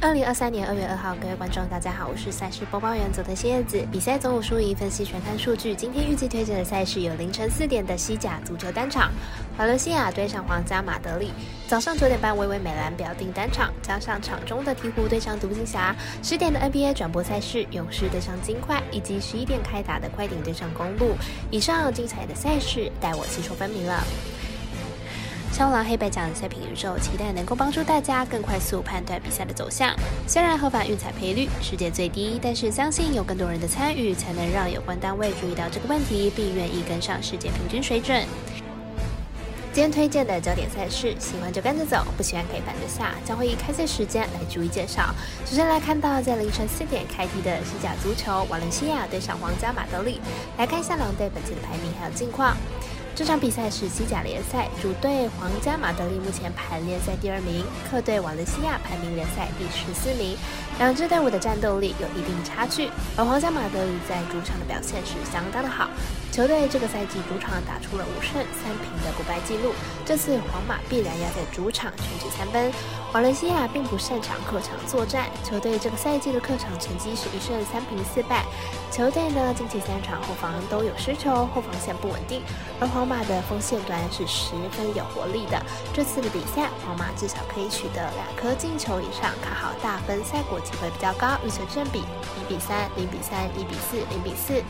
二零二三年二月二号，各位观众，大家好，我是赛事播报员佐藤新叶子。比赛总有输赢，分析全看数据。今天预计推荐的赛事有凌晨四点的西甲足球单场，瓦伦西亚对上皇家马德里；早上九点半，微微美兰表定单场，加上场中的鹈鹕对上独行侠；十点的 NBA 转播赛事，勇士对上金块，以及十一点开打的快艇对上公路。以上精彩的赛事，带我细说分明了。超狼黑白奖赛评宇宙，期待能够帮助大家更快速判断比赛的走向。虽然合法运彩赔率世界最低，但是相信有更多人的参与，才能让有关单位注意到这个问题，并愿意跟上世界平均水准。今天推荐的焦点赛事，喜欢就跟着走，不喜欢可以板着下，将会以开赛时间来逐一介绍。首先来看到在凌晨四点开踢的西甲足球，瓦伦西亚对上皇家马德里。来看一下两队本期的排名还有近况。这场比赛是西甲联赛，主队皇家马德里目前排联赛第二名，客队瓦伦西亚排名联赛第十四名。两支队伍的战斗力有一定差距，而皇家马德里在主场的表现是相当的好。球队这个赛季主场打出了五胜三平的不败记录，这次皇马必然要在主场全取三分。瓦伦西亚并不擅长客场作战，球队这个赛季的客场成绩是一胜三平四败。球队呢近期三场后防都有失球，后防线不稳定，而皇马的锋线端是十分有活力的。这次的比赛，皇马至少可以取得两颗进球以上，看好大分赛果机会比较高，预测正比一比三、零比三、一比四、零比四。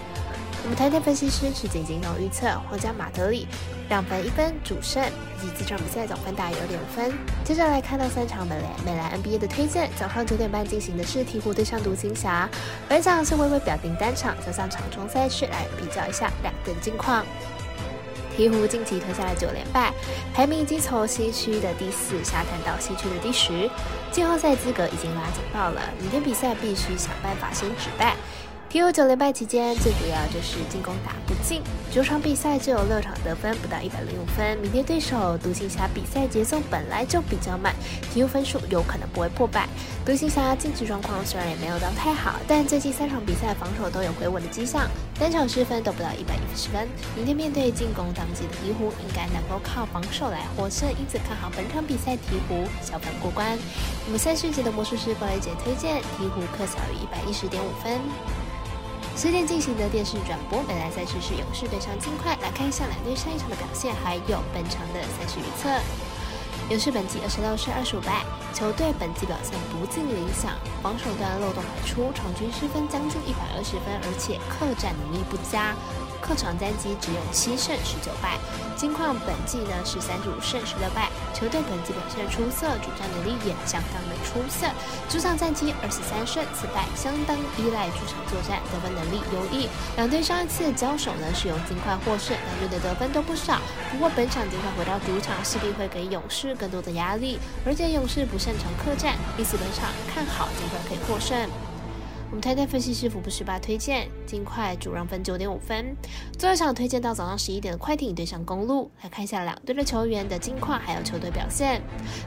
我们台台分析师是仅仅用预测皇家马德里两分一分主胜，以及这场比赛总分大约两分。接着来看到三场美美兰 NBA 的推荐，早上九点半进行的是鹈鹕对上独行侠，本场是微微表定单场，加上场中赛事来比较一下两队近况。鹈鹕近期吞下了九连败，排名已经从西区的第四下探到西区的第十，季后赛资格已经拉警报了。明天比赛必须想办法先止败。鹈鹕九连败期间，最主要就是进攻打不进。九场比赛只有六场得分，不到一百零五分。明天对手独行侠比赛节奏本来就比较慢，鹈鹕分数有可能不会破百。独行侠近期状况虽然也没有到太好，但最近三场比赛防守都有回稳的迹象，单场失分都不到一百一十分。明天面对进攻当季的鹈鹕，应该能够靠防守来获胜，因此看好本场比赛鹈鹕小分过关。我们赛事节的魔术师郭雷姐推荐鹈鹕客小于一百一十点五分。十点进行的电视转播，本来赛事是勇士对上金块，来看一下两队上一场的表现，还有本场的赛事预测。勇士本季二十六胜二十五败，球队本季表现不尽理想，防守端漏洞百出，场均失分将近一百二十分，而且客战能力不佳。客场战绩只有七胜十九败，金矿本季呢是三十五胜十六败，球队本季表现出色，主战能力也相当的出色。主场战绩二十三胜四败，相当依赖主场作战，得分能力优异。两队上一次交手呢是由金块获胜，两队的得分都不少。不过本场金块回到主场，势必会给勇士更多的压力，而且勇士不擅长客战，因此本场看好金块可以获胜。我们台台分析师福布十八推荐金块主让分九点五分。最后一场推荐到早上十一点的快艇对上公路，来看一下两队的球员的近况还有球队表现。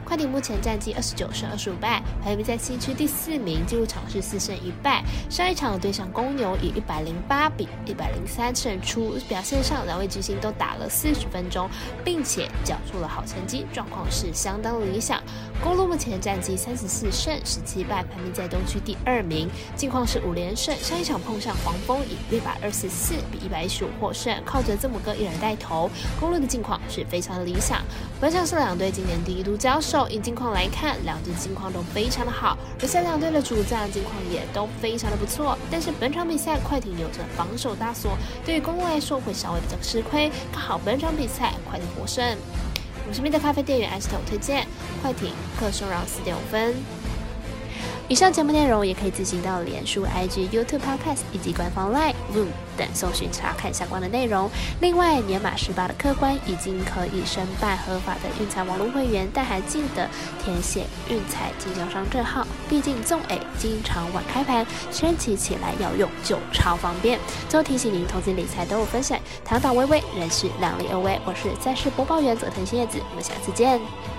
快艇目前战绩二十九胜二十五败，排名在西区第四名，进入场是四胜一败。上一场对上公牛以一百零八比一百零三胜出，表现上两位巨星都打了四十分钟，并且缴出了好成绩，状况是相当理想。公路目前战绩三十四胜十七败，排名在东区第二名，近况。是五连胜，上一场碰上黄蜂以一百二十四比一百一十五获胜，靠着字母哥一人带头，公路的近况是非常的理想。本场是两队今年第一度交手，以近况来看，两队近况都非常的好，而且两队的主战近况也都非常的不错。但是本场比赛快艇有着防守大锁，对于公路来说会稍微比较吃亏。看好本场比赛快艇获胜。我身边的咖啡店员艾斯特推荐快艇客胜让四点五分。以上节目内容也可以自行到脸书、IG、YouTube、Podcast 以及官方 Line、Room 等搜寻查看相关的内容。另外，年满十八的客官已经可以申办合法的运彩网络会员，但还记得填写运彩经销商证号。毕竟纵 A 经常晚开盘，升级起来要用就超方便。最后提醒您，投资理财都有风险，堂堂微微，人是量力而为。我是赛事播报员佐藤新叶子，我们下次见。